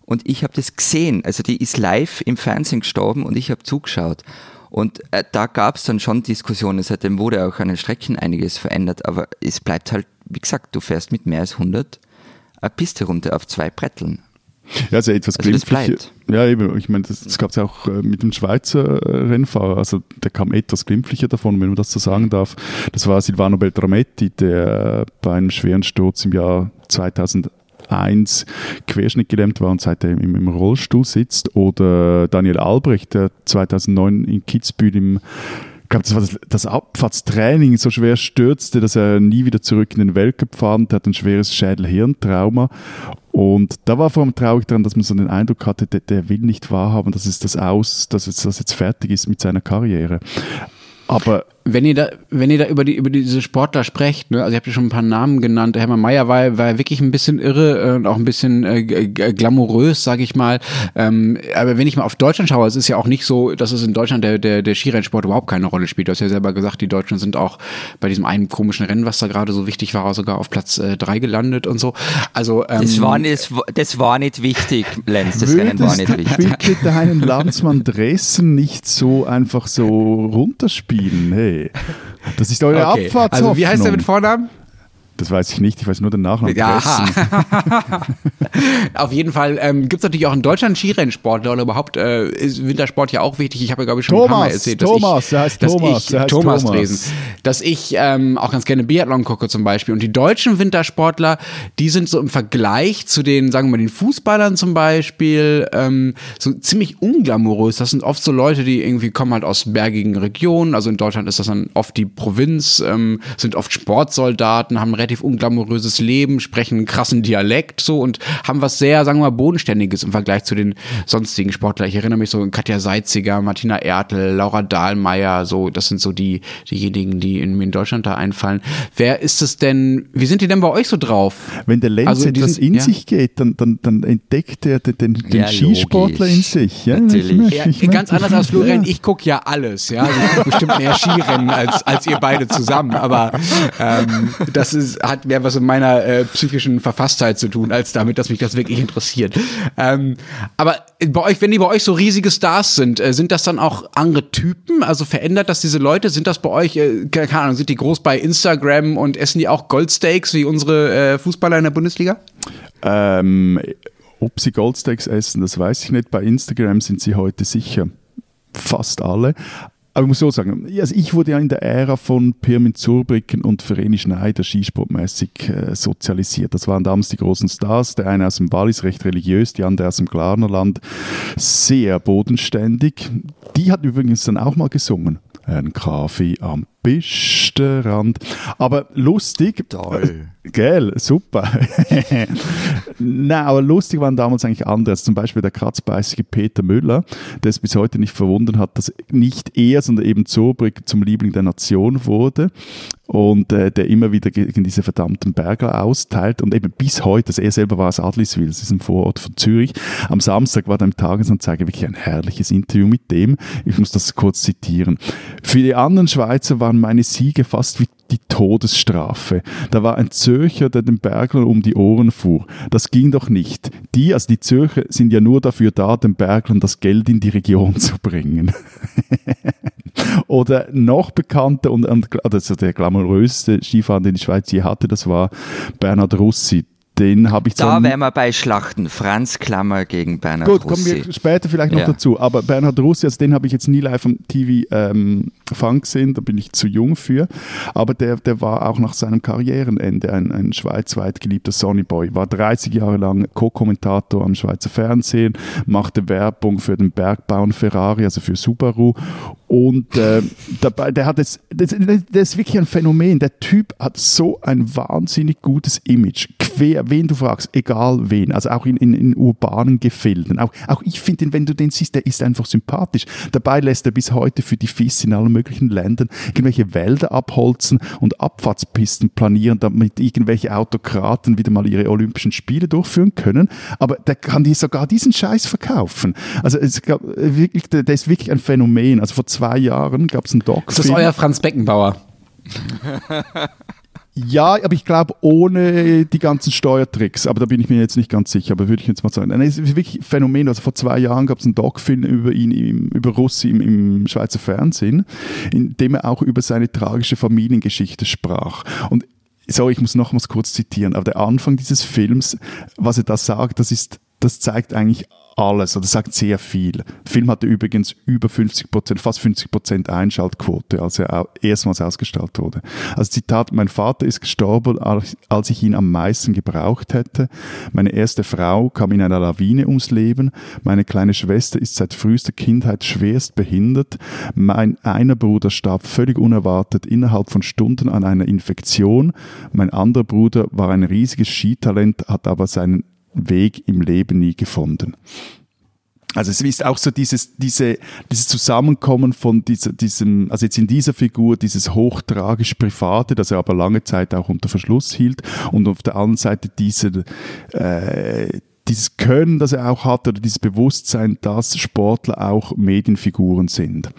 Und ich habe das gesehen. Also die ist live im Fernsehen gestorben und ich habe zugeschaut. Und äh, da gab es dann schon Diskussionen. Seitdem wurde auch an den Strecken einiges verändert. Aber es bleibt halt, wie gesagt, du fährst mit mehr als 100 eine Piste runter auf zwei Bretteln. Ja, also etwas Also bleibt. Ja, eben. Ich meine, das, das gab es ja auch äh, mit dem Schweizer äh, Rennfahrer. Also der kam etwas glimpflicher davon, wenn man das so sagen darf. Das war Silvano Beltrametti, der äh, bei einem schweren Sturz im Jahr 2001 querschnittgelähmt war und seitdem im, im Rollstuhl sitzt. Oder Daniel Albrecht, der 2009 in Kitzbühel im ich glaube, das war das, das Abfahrtstraining so schwer stürzte, dass er nie wieder zurück in den Weltcup fahren. Der hat ein schweres Schädel-Hirntrauma. Und da war vor allem traurig daran, dass man so den Eindruck hatte, der, der will nicht wahrhaben, dass es das aus, dass es das jetzt fertig ist mit seiner Karriere. Aber Wenn ihr da, wenn ihr da über die über diese Sportler sprecht, ne, also ihr habt ja schon ein paar Namen genannt. Hermann Mayer war, war wirklich ein bisschen irre äh, und auch ein bisschen äh, glamourös, sage ich mal. Ähm, aber wenn ich mal auf Deutschland schaue, es ist ja auch nicht so, dass es in Deutschland der, der, der Skirennsport überhaupt keine Rolle spielt. Du hast ja selber gesagt, die Deutschen sind auch bei diesem einen komischen Rennen, was da gerade so wichtig war, sogar auf Platz äh, drei gelandet und so. Also ähm, Das war, nicht, das war nicht wichtig, Lenz. Das Rennen war nicht du wichtig. bitte deinen Landsmann Dressen nicht so einfach so runterspielen? Hey, das ist eure okay. Abfahrtshoffnung. Also wie heißt der mit Vornamen? Das weiß ich nicht, ich weiß nur den Nachnamen. Ja. Auf jeden Fall ähm, gibt es natürlich auch in Deutschland Skirennsportler oder überhaupt äh, ist Wintersport ja auch wichtig. Ich habe ja, glaube ich, schon ein paar Mal Thomas, erzählt, dass Thomas, ich, der heißt dass Thomas, ich, der heißt Thomas Thomas. Dresen, dass ich ähm, auch ganz gerne Biathlon gucke zum Beispiel. Und die deutschen Wintersportler, die sind so im Vergleich zu den, sagen wir mal, den Fußballern zum Beispiel, ähm, so ziemlich unglamourös. Das sind oft so Leute, die irgendwie kommen halt aus bergigen Regionen. Also in Deutschland ist das dann oft die Provinz, ähm, sind oft Sportsoldaten, haben einen relativ unglamouröses Leben, sprechen einen krassen Dialekt so und haben was sehr, sagen wir mal, Bodenständiges im Vergleich zu den sonstigen Sportlern. Ich erinnere mich so an Katja Seitziger, Martina Ertel, Laura Dahlmeier, so, das sind so die, diejenigen, die in, in Deutschland da einfallen. Wer ist es denn, wie sind die denn bei euch so drauf? Wenn der Lenz Also etwas diesen- in ja. sich geht, dann, dann, dann entdeckt er den, den, den Ja, Skisportler logisch. in sich. Ja, Natürlich. Ich- Ja, ganz anders als Florian, Ja. ich gucke ja alles, ja. Also ich guck bestimmt mehr Skirennen als, als ihr beide zusammen. Aber ähm, das ist, hat mehr was mit meiner äh, psychischen Verfasstheit zu tun, als damit, dass mich das wirklich interessiert. Ähm, aber bei euch, wenn die bei euch so riesige Stars sind, äh, sind das dann auch andere Typen? Also verändert das diese Leute? Sind das bei euch, äh, keine Ahnung, sind die groß bei Instagram und essen die auch Goldsteaks wie unsere äh, Fußballer in der Bundesliga? Ähm, ob sie Goldsteaks essen, das weiß ich nicht. Bei Instagram sind sie heute sicher fast alle. Aber ich muss so sagen, also ich wurde ja in der Ära von Pirmin Zurbrücken und Vereni Schneider skisportmäßig äh, sozialisiert. Das waren damals die großen Stars. Der eine aus dem Wallis, recht religiös, die andere aus dem Glarnerland, sehr bodenständig. Die hat übrigens dann auch mal gesungen. Ein Kaffee am Pistenrand. Aber lustig. Toll. Gell, super. Nein, aber lustig waren damals eigentlich andere. Also zum Beispiel der kratzbeißige Peter Müller, der es bis heute nicht verwundern hat, dass nicht er, sondern eben Zurbrück zum Liebling der Nation wurde und äh, der immer wieder gegen diese verdammten Berger austeilt und eben bis heute, also er selber war aus Adliswil, das ist ein Vorort von Zürich. Am Samstag war da im Tagesanzeiger wirklich ein herrliches Interview mit dem. Ich muss das kurz zitieren. Für die anderen Schweizer waren meine Siege fast wie die Todesstrafe. Da war ein Zürcher, der den Berglern um die Ohren fuhr. Das ging doch nicht. Die, also die Zürcher, sind ja nur dafür da, den Berglern das Geld in die Region zu bringen. Oder noch bekannter und, und also der glamouröseste Skifahrer, den die Schweiz je hatte, das war Bernhard Russi. Den habe ich Da wären wir bei Schlachten. Franz Klammer gegen Bernhard Gut, kommen Russi. wir später vielleicht noch Ja. dazu. Aber Bernhard Russi, also den habe ich jetzt nie live am TV ähm, Funk gesehen, da bin ich zu jung für. Aber der, der war auch nach seinem Karrierenende ein, ein schweizweit geliebter Sonnyboy. War 30 Jahre lang Co-Kommentator am Schweizer Fernsehen, machte Werbung für den Bergbauern Ferrari, also für Subaru. Und äh, dabei, der hat jetzt, das, das ist wirklich ein Phänomen. Der Typ hat so ein wahnsinnig gutes Image. Quer, wen du fragst, egal wen. Also auch in, in, in urbanen Gefilden. Auch, auch ich finde wenn du den siehst, der ist einfach sympathisch. Dabei lässt er bis heute für die FIS in allen möglichen Ländern irgendwelche Wälder abholzen und Abfahrtspisten planieren, damit irgendwelche Autokraten wieder mal ihre Olympischen Spiele durchführen können. Aber der kann dir sogar diesen Scheiß verkaufen. Also es gab äh, wirklich, der, ist wirklich ein Phänomen. Also vor zwei Jahren gab es einen Doc. Ist das euer Franz Beckenbauer? Ja, aber ich glaube ohne die ganzen Steuertricks. Aber da bin ich mir jetzt nicht ganz sicher. Aber würde ich jetzt mal sagen. Es ist wirklich ein Phänomen. Also vor zwei Jahren gab es einen Doc-Film über ihn, im, über Russi im, im Schweizer Fernsehen, in dem er auch über seine tragische Familiengeschichte sprach. Und sorry, ich muss nochmals kurz zitieren. Aber der Anfang dieses Films, was er da sagt, das ist, das zeigt eigentlich alles oder sagt sehr viel. Der Film hatte übrigens über 50 Prozent, fast 50 Prozent Einschaltquote, als er erstmals ausgestrahlt wurde. Also Zitat, mein Vater ist gestorben, als ich ihn am meisten gebraucht hätte. Meine erste Frau kam in einer Lawine ums Leben. Meine kleine Schwester ist seit frühester Kindheit schwerst behindert. Mein einer Bruder starb völlig unerwartet innerhalb von Stunden an einer Infektion. Mein anderer Bruder war ein riesiges Skitalent, hat aber seinen Weg im Leben nie gefunden. Also es ist auch so dieses, diese, dieses Zusammenkommen von dieser, diesem, also jetzt in dieser Figur, dieses hochtragisch Private, das er aber lange Zeit auch unter Verschluss hielt und auf der anderen Seite diese, äh, dieses Können, das er auch hat, oder dieses Bewusstsein, dass Sportler auch Medienfiguren sind.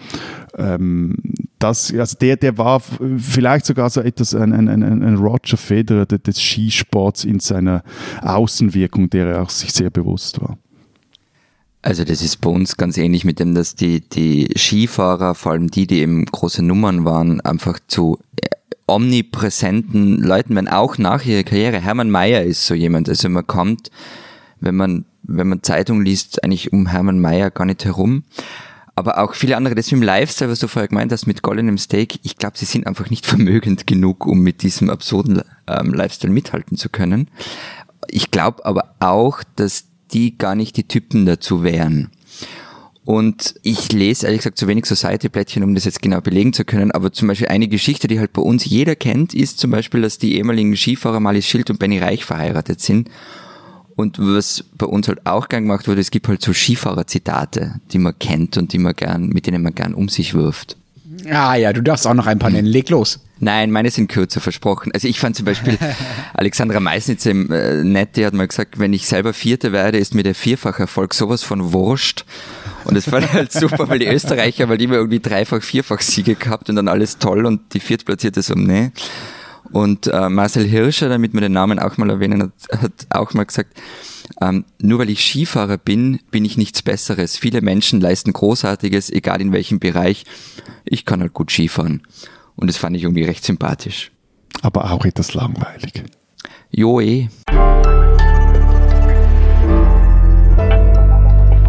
Ähm, das, also der, der war vielleicht sogar so etwas ein, ein, ein, Roger Federer de- des Skisports in seiner Außenwirkung, der er auch sich sehr bewusst war. Also das ist bei uns ganz ähnlich mit dem, dass die, die Skifahrer, vor allem die, die eben große Nummern waren, einfach zu äh, omnipräsenten Leuten werden, auch nach ihrer Karriere. Hermann Mayer ist so jemand. Also man kommt, wenn man, wenn man Zeitung liest, eigentlich um Hermann Mayer gar nicht herum. Aber auch viele andere, das im Lifestyle, was du vorher gemeint hast, mit goldenem Steak, ich glaube, sie sind einfach nicht vermögend genug, um mit diesem absurden ähm, Lifestyle mithalten zu können. Ich glaube aber auch, dass die gar nicht die Typen dazu wären. Und ich lese ehrlich gesagt zu wenig Society-Blättchen, um das jetzt genau belegen zu können. Aber zum Beispiel eine Geschichte, die halt bei uns jeder kennt, ist zum Beispiel, dass die ehemaligen Skifahrer Malis Schild und Benny Reich verheiratet sind. Und was bei uns halt auch gern gemacht wurde, es gibt halt so Skifahrer-Zitate, die man kennt und die man gern, mit denen man gern um sich wirft. Ah ja, du darfst auch noch ein paar nennen. Leg los. Nein, meine sind kürzer versprochen. Also ich fand zum Beispiel Alexandra Meisnitz im äh, Nett, die hat mal gesagt, wenn ich selber Vierte werde, ist mir der Vierfacherfolg sowas von wurscht. Und es war halt super, weil die Österreicher, weil die immer irgendwie dreifach, vierfach Siege gehabt und dann alles toll und die Viertplatzierte so, nee. Und äh, Marcel Hirscher, damit wir den Namen auch mal erwähnen, hat, hat auch mal gesagt, ähm, nur weil ich Skifahrer bin, bin ich nichts Besseres. Viele Menschen leisten Großartiges, egal in welchem Bereich. Ich kann halt gut Skifahren. Und das fand ich irgendwie recht sympathisch. Aber auch etwas langweilig. Jo eh.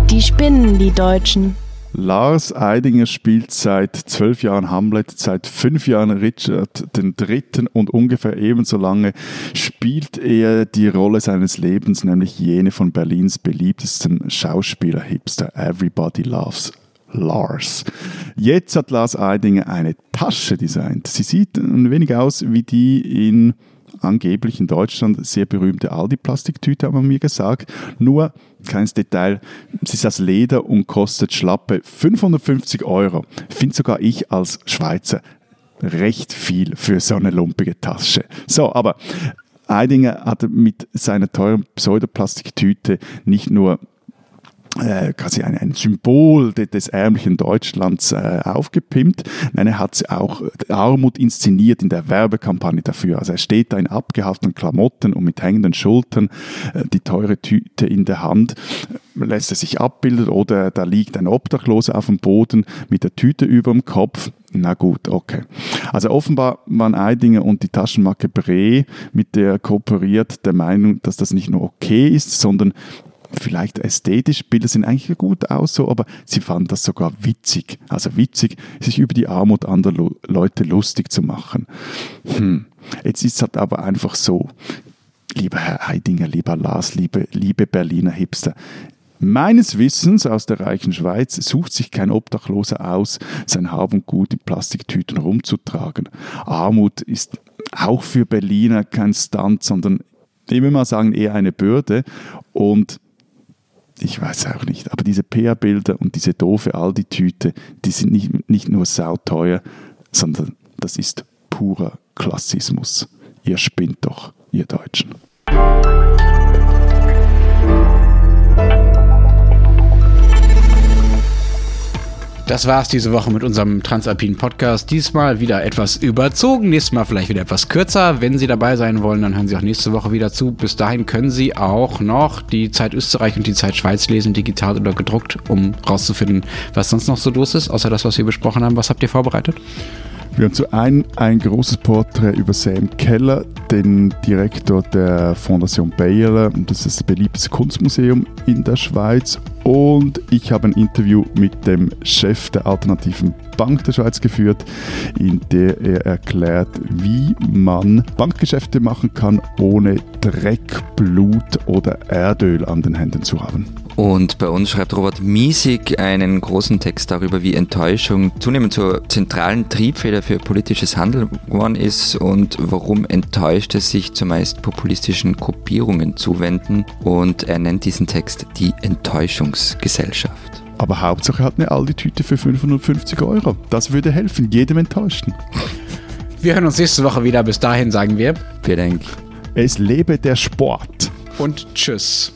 Die spinnen, die Deutschen. Lars Eidinger spielt seit zwölf Jahren Hamlet, seit fünf Jahren Richard den Dritten und ungefähr ebenso lange spielt er die Rolle seines Lebens, nämlich jene von Berlins beliebtesten Schauspieler-Hipster Everybody Loves Lars. Jetzt hat Lars Eidinger eine Tasche designt. Sie sieht ein wenig aus wie die in angeblich in Deutschland sehr berühmte Aldi-Plastiktüte, haben wir mir gesagt. Nur, keines Detail, sie ist aus Leder und kostet schlappe 550 Euro. Finde sogar ich als Schweizer recht viel für so eine lumpige Tasche. So, aber Eidinger hat mit seiner teuren Pseudoplastiktüte nicht nur äh, quasi ein, ein Symbol de, des ärmlichen Deutschlands äh, aufgepimpt. Nein, er hat auch Armut inszeniert in der Werbekampagne dafür. Also er steht da in abgehafteten Klamotten und mit hängenden Schultern, äh, die teure Tüte in der Hand, lässt er sich abbilden oder da liegt ein Obdachloser auf dem Boden mit der Tüte über dem Kopf. Na gut, okay. Also offenbar waren Eidinger und die Taschenmarke Bre, mit der er kooperiert, der Meinung, dass das nicht nur okay ist, sondern vielleicht ästhetisch, Bilder sehen eigentlich gut aus, so, aber sie fanden das sogar witzig. Also witzig, sich über die Armut anderer Leute lustig zu machen. Hm. Jetzt ist es halt aber einfach so, lieber Herr Heidinger, lieber Lars, liebe, liebe Berliner Hipster, Meines Wissens aus der reichen Schweiz sucht sich kein Obdachloser aus, sein Hab und Gut in Plastiktüten rumzutragen. Armut ist auch für Berliner kein Stunt, sondern ich will mal sagen, eher eine Bürde. Und ich weiß auch nicht, aber diese PR-Bilder und diese doofe Aldi-Tüte, die sind nicht, nicht nur sauteuer, sondern das ist purer Klassismus. Ihr spinnt doch, ihr Deutschen. Das war's diese Woche mit unserem Transalpinen Podcast. Diesmal wieder etwas überzogen, nächstes Mal vielleicht wieder etwas kürzer. Wenn Sie dabei sein wollen, dann hören Sie auch nächste Woche wieder zu. Bis dahin können Sie auch noch die Zeit Österreich und die Zeit Schweiz lesen, digital oder gedruckt, um rauszufinden, was sonst noch so los ist, außer das, was wir besprochen haben. Was habt ihr vorbereitet? Wir haben zu einem ein großes Porträt über Sam Keller, den Direktor der Fondation Baylor. Das ist das beliebteste Kunstmuseum in der Schweiz. Und ich habe ein Interview mit dem Chef der alternativen Bank der Schweiz geführt, in der er erklärt, wie man Bankgeschäfte machen kann, ohne Dreck, Blut oder Erdöl an den Händen zu haben. Und bei uns schreibt Robert Miesig einen großen Text darüber, wie Enttäuschung zunehmend zur zentralen Triebfeder für politisches Handeln geworden ist und warum Enttäuschte sich zumeist populistischen Gruppierungen zuwenden. Und er nennt diesen Text die Enttäuschungsgesellschaft. Aber Hauptsache hat eine Aldi-Tüte für 550 Euro. Das würde helfen, jedem Enttäuschten. Wir hören uns nächste Woche wieder. Bis dahin sagen wir. Vielen Dank. Es lebe der Sport. Und tschüss.